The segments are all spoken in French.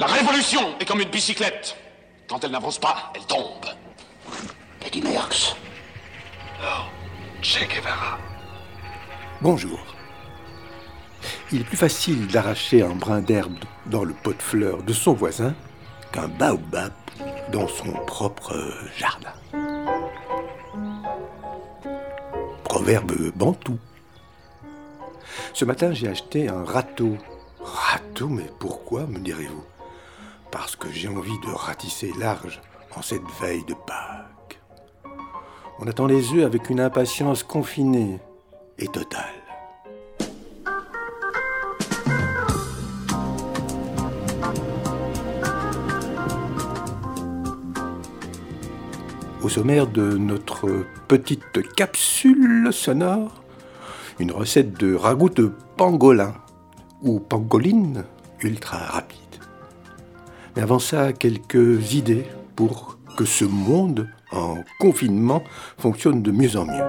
La révolution est comme une bicyclette. Quand elle n'avance pas, elle tombe. Petit Merckx. Oh, Che Guevara. Bonjour. Il est plus facile d'arracher un brin d'herbe dans le pot de fleurs de son voisin qu'un baobab dans son propre jardin. Proverbe bantou. Ce matin, j'ai acheté un râteau. Râteau, mais pourquoi, me direz-vous? Parce que j'ai envie de ratisser large en cette veille de Pâques. On attend les œufs avec une impatience confinée et totale. Au sommaire de notre petite capsule sonore, une recette de ragoût de pangolin ou pangoline ultra rapide. Mais avant ça, quelques idées pour que ce monde en confinement fonctionne de mieux en mieux.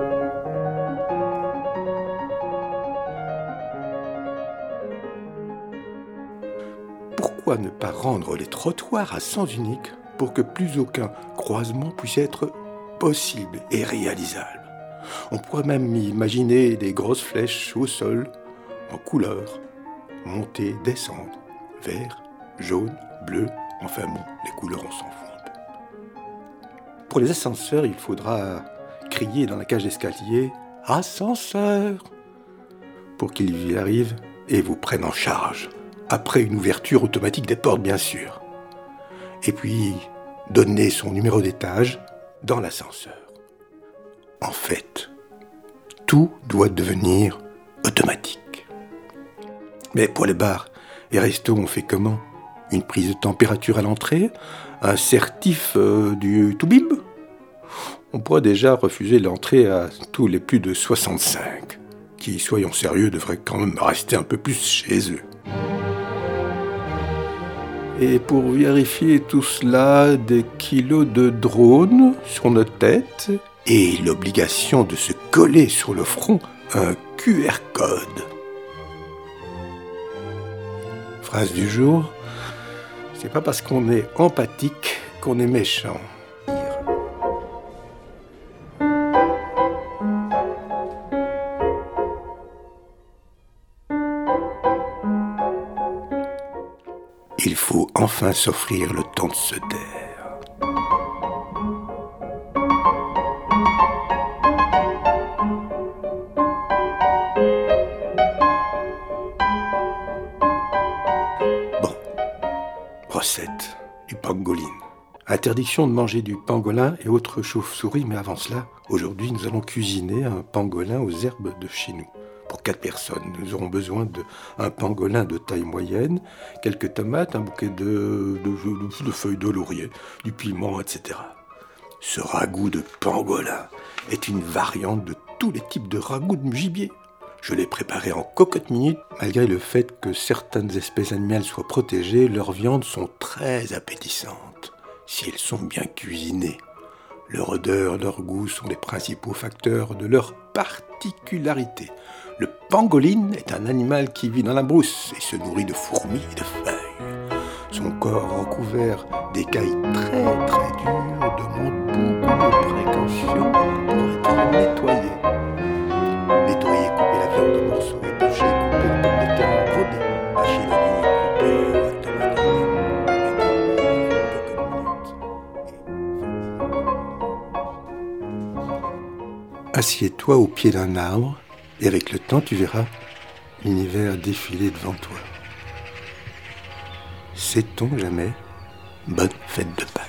Pourquoi ne pas rendre les trottoirs à sens unique pour que plus aucun croisement puisse être possible et réalisable? On pourrait même imaginer des grosses flèches au sol, en couleur, monter, descendre, vert, jaune, bleu, enfin bon, les couleurs on s'en fout. Pour les ascenseurs, il faudra crier dans la cage d'escalier Ascenseur pour qu'ils y arrivent et vous prennent en charge, après une ouverture automatique des portes bien sûr et puis donner son numéro d'étage dans l'ascenseur. En fait, tout doit devenir automatique. Mais pour les bars et restos, on fait comment? Une prise de température à l'entrée Un certif euh, du Toubib On pourrait déjà refuser l'entrée à tous les plus de 65, qui, soyons sérieux, devraient quand même rester un peu plus chez eux. Et pour vérifier tout cela, des kilos de drones sur notre tête et l'obligation de se coller sur le front un QR code. Phrase du jour, c'est pas parce qu'on est empathique qu'on est méchant. Il faut enfin s'offrir le temps de se taire. Recette du pangoline. Interdiction de manger du pangolin et autres chauves-souris, mais avant cela, aujourd'hui nous allons cuisiner un pangolin aux herbes de chez nous pour quatre personnes. Nous aurons besoin d'un pangolin de taille moyenne, quelques tomates, un bouquet de, feuilles de laurier, du piment, etc. Ce ragoût de pangolin est une variante de tous les types de ragoût de gibier. Je l'ai préparé en cocotte minute. Malgré le fait que certaines espèces animales soient protégées, leurs viandes sont très appétissantes si elles sont bien cuisinées. Leur odeur, leur goût sont les principaux facteurs de leur particularité. Le pangoline est un animal qui vit dans la brousse et se nourrit de fourmis et de feuilles. Son corps recouvert d'écailles très très dures Assieds-toi au pied d'un arbre et avec le temps, tu verras l'univers défiler devant toi. Sait-on jamais? Bonne fête de Pâques.